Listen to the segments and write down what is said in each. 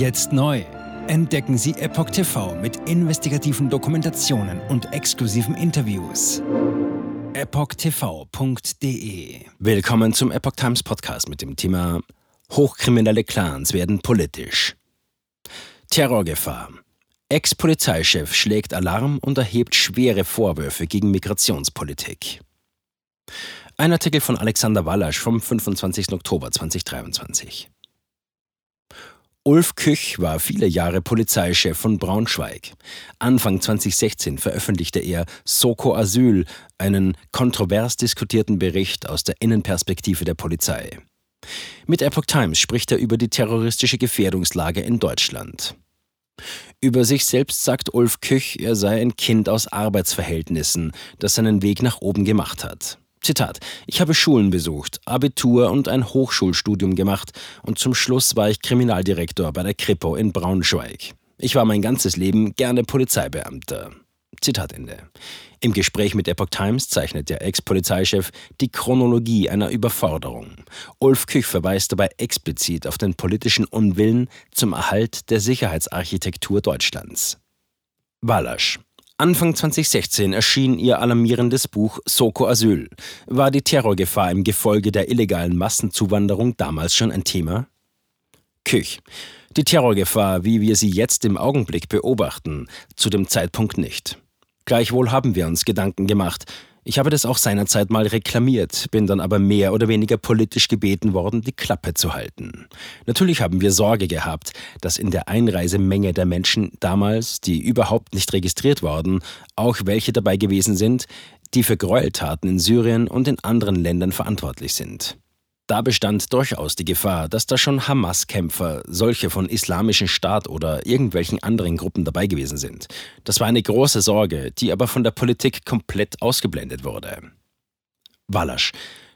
Jetzt neu. Entdecken Sie Epoch TV mit investigativen Dokumentationen und exklusiven Interviews. EpochTV.de Willkommen zum Epoch Times Podcast mit dem Thema Hochkriminelle Clans werden politisch. Terrorgefahr. Ex-Polizeichef schlägt Alarm und erhebt schwere Vorwürfe gegen Migrationspolitik. Ein Artikel von Alexander Wallasch vom 25. Oktober 2023. Ulf Küch war viele Jahre Polizeichef von Braunschweig. Anfang 2016 veröffentlichte er Soko Asyl, einen kontrovers diskutierten Bericht aus der Innenperspektive der Polizei. Mit Epoch Times spricht er über die terroristische Gefährdungslage in Deutschland. Über sich selbst sagt Ulf Küch, er sei ein Kind aus Arbeitsverhältnissen, das seinen Weg nach oben gemacht hat. Zitat: Ich habe Schulen besucht, Abitur und ein Hochschulstudium gemacht und zum Schluss war ich Kriminaldirektor bei der Kripo in Braunschweig. Ich war mein ganzes Leben gerne Polizeibeamter. Zitat Ende. Im Gespräch mit Epoch Times zeichnet der Ex-Polizeichef die Chronologie einer Überforderung. Ulf Küch verweist dabei explizit auf den politischen Unwillen zum Erhalt der Sicherheitsarchitektur Deutschlands. Walasch Anfang 2016 erschien ihr alarmierendes Buch Soko Asyl. War die Terrorgefahr im Gefolge der illegalen Massenzuwanderung damals schon ein Thema? Küch. Die Terrorgefahr, wie wir sie jetzt im Augenblick beobachten, zu dem Zeitpunkt nicht. Gleichwohl haben wir uns Gedanken gemacht, ich habe das auch seinerzeit mal reklamiert, bin dann aber mehr oder weniger politisch gebeten worden, die Klappe zu halten. Natürlich haben wir Sorge gehabt, dass in der Einreisemenge der Menschen damals, die überhaupt nicht registriert waren, auch welche dabei gewesen sind, die für Gräueltaten in Syrien und in anderen Ländern verantwortlich sind. Da bestand durchaus die Gefahr, dass da schon Hamas-Kämpfer, solche von Islamischen Staat oder irgendwelchen anderen Gruppen dabei gewesen sind. Das war eine große Sorge, die aber von der Politik komplett ausgeblendet wurde. Wallasch.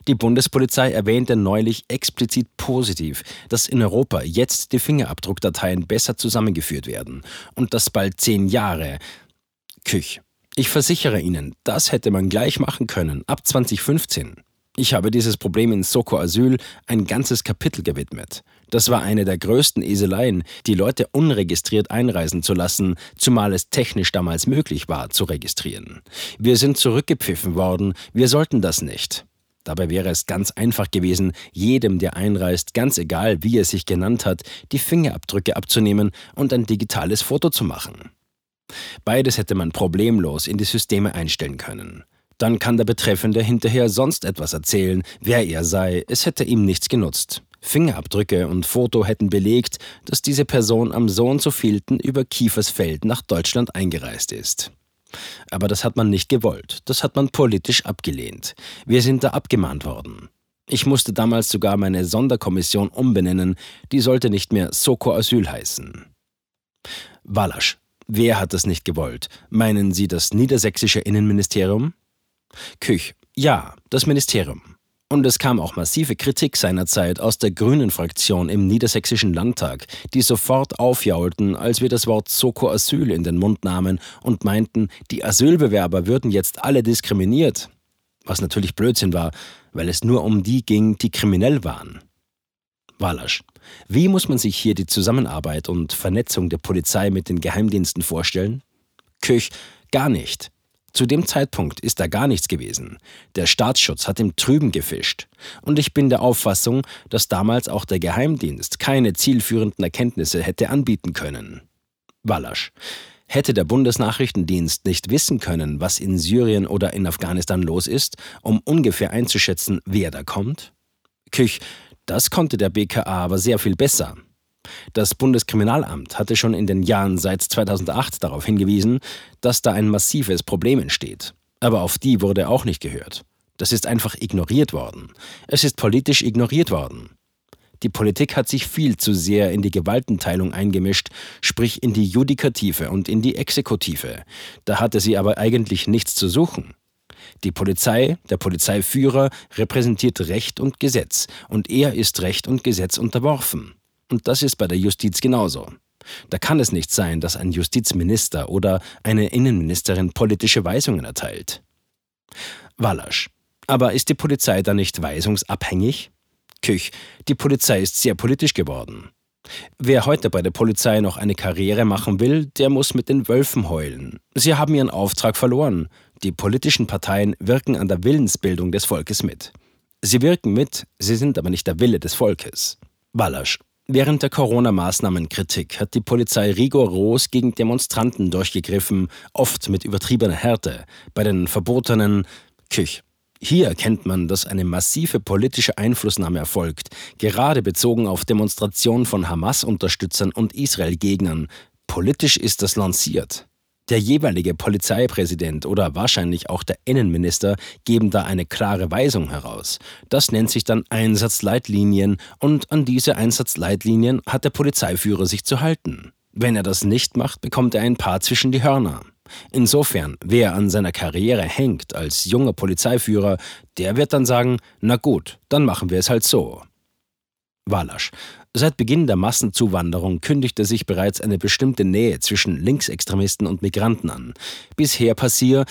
Die Bundespolizei erwähnte neulich explizit positiv, dass in Europa jetzt die Fingerabdruckdateien besser zusammengeführt werden und dass bald zehn Jahre. Küch. Ich versichere Ihnen, das hätte man gleich machen können, ab 2015. Ich habe dieses Problem in Soko Asyl ein ganzes Kapitel gewidmet. Das war eine der größten Eseleien, die Leute unregistriert einreisen zu lassen, zumal es technisch damals möglich war, zu registrieren. Wir sind zurückgepfiffen worden, wir sollten das nicht. Dabei wäre es ganz einfach gewesen, jedem, der einreist, ganz egal wie er sich genannt hat, die Fingerabdrücke abzunehmen und ein digitales Foto zu machen. Beides hätte man problemlos in die Systeme einstellen können. Dann kann der Betreffende hinterher sonst etwas erzählen, wer er sei, es hätte ihm nichts genutzt. Fingerabdrücke und Foto hätten belegt, dass diese Person am so und so vielten über Kiefersfeld nach Deutschland eingereist ist. Aber das hat man nicht gewollt, das hat man politisch abgelehnt. Wir sind da abgemahnt worden. Ich musste damals sogar meine Sonderkommission umbenennen, die sollte nicht mehr Soko Asyl heißen. Walasch. Wer hat das nicht gewollt? Meinen Sie das niedersächsische Innenministerium? Küch. Ja, das Ministerium. Und es kam auch massive Kritik seinerzeit aus der grünen Fraktion im Niedersächsischen Landtag, die sofort aufjaulten, als wir das Wort Soko Asyl in den Mund nahmen und meinten, die Asylbewerber würden jetzt alle diskriminiert. Was natürlich Blödsinn war, weil es nur um die ging, die kriminell waren. Walasch. Wie muss man sich hier die Zusammenarbeit und Vernetzung der Polizei mit den Geheimdiensten vorstellen? Küch. Gar nicht. Zu dem Zeitpunkt ist da gar nichts gewesen. Der Staatsschutz hat im Trüben gefischt. Und ich bin der Auffassung, dass damals auch der Geheimdienst keine zielführenden Erkenntnisse hätte anbieten können. Wallasch. Hätte der Bundesnachrichtendienst nicht wissen können, was in Syrien oder in Afghanistan los ist, um ungefähr einzuschätzen, wer da kommt? Küch, das konnte der BKA aber sehr viel besser. Das Bundeskriminalamt hatte schon in den Jahren seit 2008 darauf hingewiesen, dass da ein massives Problem entsteht. Aber auf die wurde auch nicht gehört. Das ist einfach ignoriert worden. Es ist politisch ignoriert worden. Die Politik hat sich viel zu sehr in die Gewaltenteilung eingemischt, sprich in die Judikative und in die Exekutive. Da hatte sie aber eigentlich nichts zu suchen. Die Polizei, der Polizeiführer, repräsentiert Recht und Gesetz, und er ist Recht und Gesetz unterworfen. Und das ist bei der Justiz genauso. Da kann es nicht sein, dass ein Justizminister oder eine Innenministerin politische Weisungen erteilt. Wallasch. Aber ist die Polizei da nicht weisungsabhängig? Küch. Die Polizei ist sehr politisch geworden. Wer heute bei der Polizei noch eine Karriere machen will, der muss mit den Wölfen heulen. Sie haben ihren Auftrag verloren. Die politischen Parteien wirken an der Willensbildung des Volkes mit. Sie wirken mit, sie sind aber nicht der Wille des Volkes. Wallasch. Während der Corona-Maßnahmenkritik hat die Polizei rigoros gegen Demonstranten durchgegriffen, oft mit übertriebener Härte, bei den verbotenen Küch. Hier erkennt man, dass eine massive politische Einflussnahme erfolgt, gerade bezogen auf Demonstrationen von Hamas-Unterstützern und Israel-Gegnern. Politisch ist das lanciert. Der jeweilige Polizeipräsident oder wahrscheinlich auch der Innenminister geben da eine klare Weisung heraus. Das nennt sich dann Einsatzleitlinien und an diese Einsatzleitlinien hat der Polizeiführer sich zu halten. Wenn er das nicht macht, bekommt er ein paar zwischen die Hörner. Insofern, wer an seiner Karriere hängt als junger Polizeiführer, der wird dann sagen, na gut, dann machen wir es halt so. Walasch. Seit Beginn der Massenzuwanderung kündigte sich bereits eine bestimmte Nähe zwischen Linksextremisten und Migranten an. Bisher passiert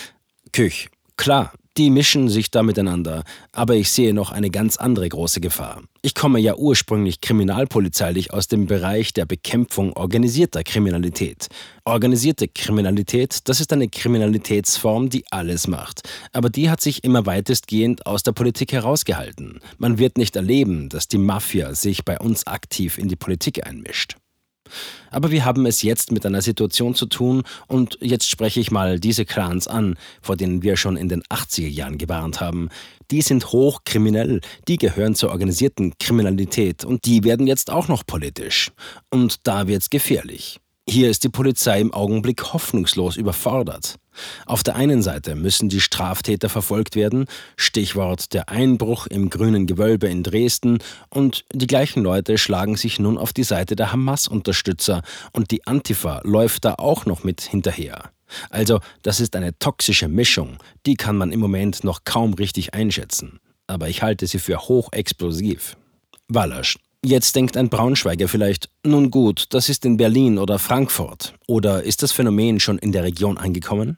Küch. Klar, die mischen sich da miteinander, aber ich sehe noch eine ganz andere große Gefahr. Ich komme ja ursprünglich kriminalpolizeilich aus dem Bereich der Bekämpfung organisierter Kriminalität. Organisierte Kriminalität, das ist eine Kriminalitätsform, die alles macht, aber die hat sich immer weitestgehend aus der Politik herausgehalten. Man wird nicht erleben, dass die Mafia sich bei uns aktiv in die Politik einmischt. Aber wir haben es jetzt mit einer Situation zu tun und jetzt spreche ich mal diese Clans an, vor denen wir schon in den 80er Jahren gewarnt haben. Die sind hochkriminell, die gehören zur organisierten Kriminalität und die werden jetzt auch noch politisch. Und da wird's gefährlich. Hier ist die Polizei im Augenblick hoffnungslos überfordert. Auf der einen Seite müssen die Straftäter verfolgt werden, Stichwort der Einbruch im grünen Gewölbe in Dresden, und die gleichen Leute schlagen sich nun auf die Seite der Hamas-Unterstützer, und die Antifa läuft da auch noch mit hinterher. Also, das ist eine toxische Mischung, die kann man im Moment noch kaum richtig einschätzen. Aber ich halte sie für hochexplosiv. Wallasch, Jetzt denkt ein Braunschweiger vielleicht, nun gut, das ist in Berlin oder Frankfurt. Oder ist das Phänomen schon in der Region angekommen?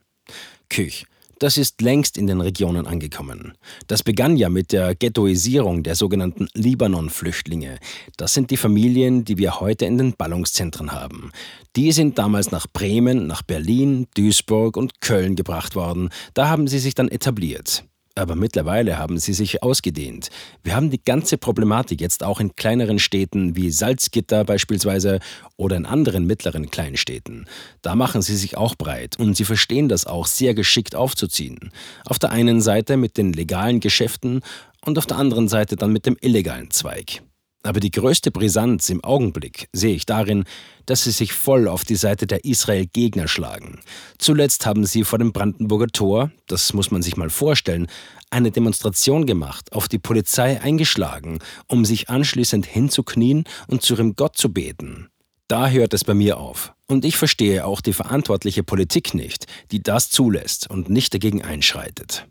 Küch. Das ist längst in den Regionen angekommen. Das begann ja mit der Ghettoisierung der sogenannten Libanon-Flüchtlinge. Das sind die Familien, die wir heute in den Ballungszentren haben. Die sind damals nach Bremen, nach Berlin, Duisburg und Köln gebracht worden. Da haben sie sich dann etabliert. Aber mittlerweile haben sie sich ausgedehnt. Wir haben die ganze Problematik jetzt auch in kleineren Städten wie Salzgitter beispielsweise oder in anderen mittleren Kleinstädten. Da machen sie sich auch breit und sie verstehen das auch sehr geschickt aufzuziehen. Auf der einen Seite mit den legalen Geschäften und auf der anderen Seite dann mit dem illegalen Zweig. Aber die größte Brisanz im Augenblick sehe ich darin, dass sie sich voll auf die Seite der Israel-Gegner schlagen. Zuletzt haben sie vor dem Brandenburger Tor, das muss man sich mal vorstellen, eine Demonstration gemacht, auf die Polizei eingeschlagen, um sich anschließend hinzuknien und zu ihrem Gott zu beten. Da hört es bei mir auf. Und ich verstehe auch die verantwortliche Politik nicht, die das zulässt und nicht dagegen einschreitet.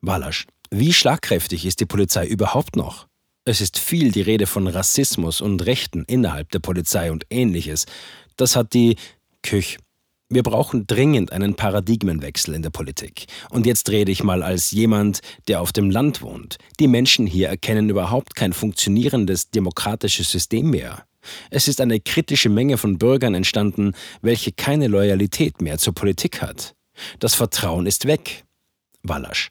Walasch, wie schlagkräftig ist die Polizei überhaupt noch? Es ist viel die Rede von Rassismus und Rechten innerhalb der Polizei und ähnliches. Das hat die Küch. Wir brauchen dringend einen Paradigmenwechsel in der Politik. Und jetzt rede ich mal als jemand, der auf dem Land wohnt. Die Menschen hier erkennen überhaupt kein funktionierendes demokratisches System mehr. Es ist eine kritische Menge von Bürgern entstanden, welche keine Loyalität mehr zur Politik hat. Das Vertrauen ist weg. Wallasch.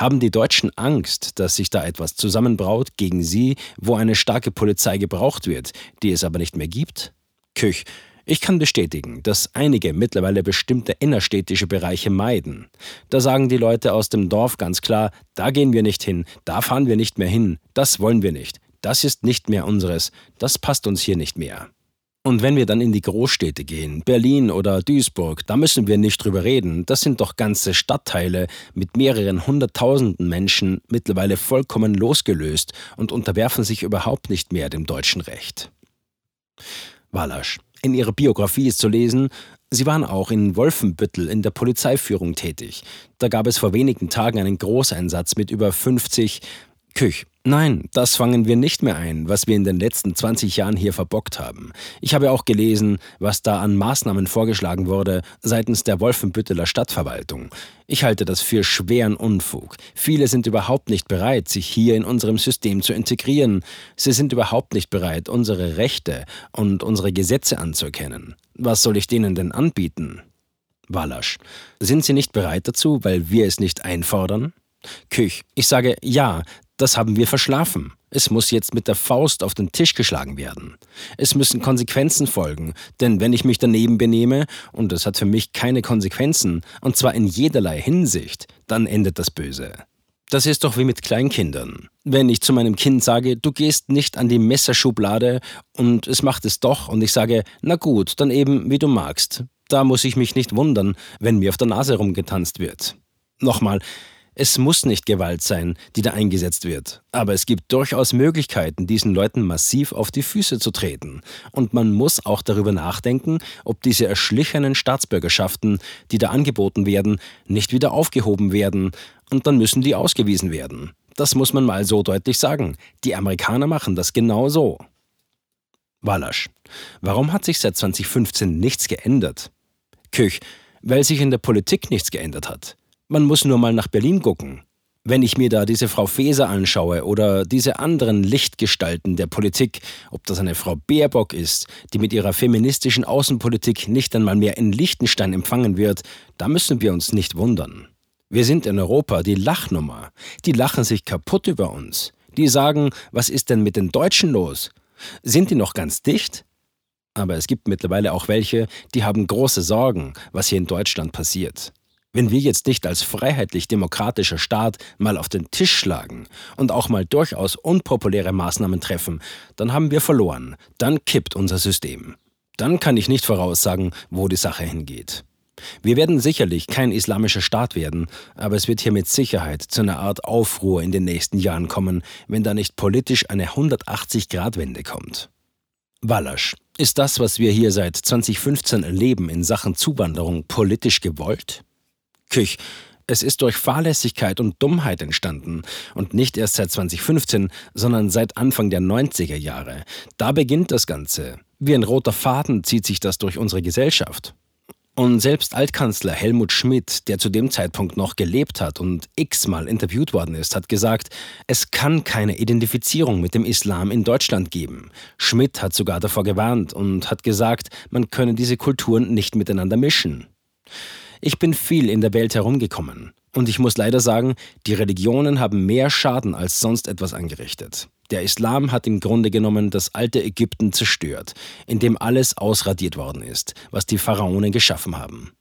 Haben die Deutschen Angst, dass sich da etwas zusammenbraut gegen sie, wo eine starke Polizei gebraucht wird, die es aber nicht mehr gibt? Küch. Ich kann bestätigen, dass einige mittlerweile bestimmte innerstädtische Bereiche meiden. Da sagen die Leute aus dem Dorf ganz klar, da gehen wir nicht hin, da fahren wir nicht mehr hin, das wollen wir nicht, das ist nicht mehr unseres, das passt uns hier nicht mehr. Und wenn wir dann in die Großstädte gehen, Berlin oder Duisburg, da müssen wir nicht drüber reden. Das sind doch ganze Stadtteile mit mehreren hunderttausenden Menschen mittlerweile vollkommen losgelöst und unterwerfen sich überhaupt nicht mehr dem deutschen Recht. Walasch. In ihrer Biografie ist zu lesen, Sie waren auch in Wolfenbüttel in der Polizeiführung tätig. Da gab es vor wenigen Tagen einen Großeinsatz mit über 50 Küch. Nein, das fangen wir nicht mehr ein, was wir in den letzten 20 Jahren hier verbockt haben. Ich habe auch gelesen, was da an Maßnahmen vorgeschlagen wurde seitens der Wolfenbütteler Stadtverwaltung. Ich halte das für schweren Unfug. Viele sind überhaupt nicht bereit, sich hier in unserem System zu integrieren. Sie sind überhaupt nicht bereit, unsere Rechte und unsere Gesetze anzuerkennen. Was soll ich denen denn anbieten? Walasch. Sind Sie nicht bereit dazu, weil wir es nicht einfordern? Küch. Ich sage ja, das haben wir verschlafen. Es muss jetzt mit der Faust auf den Tisch geschlagen werden. Es müssen Konsequenzen folgen, denn wenn ich mich daneben benehme, und es hat für mich keine Konsequenzen, und zwar in jederlei Hinsicht, dann endet das Böse. Das ist doch wie mit Kleinkindern. Wenn ich zu meinem Kind sage, du gehst nicht an die Messerschublade und es macht es doch und ich sage, na gut, dann eben wie du magst. Da muss ich mich nicht wundern, wenn mir auf der Nase rumgetanzt wird. Nochmal, es muss nicht Gewalt sein, die da eingesetzt wird, aber es gibt durchaus Möglichkeiten, diesen Leuten massiv auf die Füße zu treten. Und man muss auch darüber nachdenken, ob diese erschlichenen Staatsbürgerschaften, die da angeboten werden, nicht wieder aufgehoben werden, und dann müssen die ausgewiesen werden. Das muss man mal so deutlich sagen. Die Amerikaner machen das genau so. Walasch. Warum hat sich seit 2015 nichts geändert? Küch. Weil sich in der Politik nichts geändert hat. Man muss nur mal nach Berlin gucken. Wenn ich mir da diese Frau Faeser anschaue oder diese anderen Lichtgestalten der Politik, ob das eine Frau Baerbock ist, die mit ihrer feministischen Außenpolitik nicht einmal mehr in Liechtenstein empfangen wird, da müssen wir uns nicht wundern. Wir sind in Europa die Lachnummer. Die lachen sich kaputt über uns. Die sagen, was ist denn mit den Deutschen los? Sind die noch ganz dicht? Aber es gibt mittlerweile auch welche, die haben große Sorgen, was hier in Deutschland passiert. Wenn wir jetzt nicht als freiheitlich-demokratischer Staat mal auf den Tisch schlagen und auch mal durchaus unpopuläre Maßnahmen treffen, dann haben wir verloren. Dann kippt unser System. Dann kann ich nicht voraussagen, wo die Sache hingeht. Wir werden sicherlich kein islamischer Staat werden, aber es wird hier mit Sicherheit zu einer Art Aufruhr in den nächsten Jahren kommen, wenn da nicht politisch eine 180-Grad-Wende kommt. Wallasch, ist das, was wir hier seit 2015 erleben in Sachen Zuwanderung, politisch gewollt? Küch. Es ist durch Fahrlässigkeit und Dummheit entstanden und nicht erst seit 2015, sondern seit Anfang der 90er Jahre. Da beginnt das Ganze. Wie ein roter Faden zieht sich das durch unsere Gesellschaft. Und selbst Altkanzler Helmut Schmidt, der zu dem Zeitpunkt noch gelebt hat und x-mal interviewt worden ist, hat gesagt, es kann keine Identifizierung mit dem Islam in Deutschland geben. Schmidt hat sogar davor gewarnt und hat gesagt, man könne diese Kulturen nicht miteinander mischen. Ich bin viel in der Welt herumgekommen und ich muss leider sagen, die Religionen haben mehr Schaden als sonst etwas angerichtet. Der Islam hat im Grunde genommen das alte Ägypten zerstört, in dem alles ausradiert worden ist, was die Pharaonen geschaffen haben.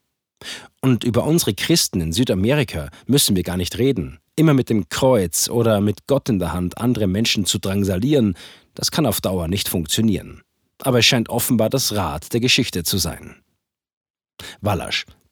Und über unsere Christen in Südamerika müssen wir gar nicht reden. Immer mit dem Kreuz oder mit Gott in der Hand andere Menschen zu drangsalieren, das kann auf Dauer nicht funktionieren. Aber es scheint offenbar das Rad der Geschichte zu sein. Wallasch,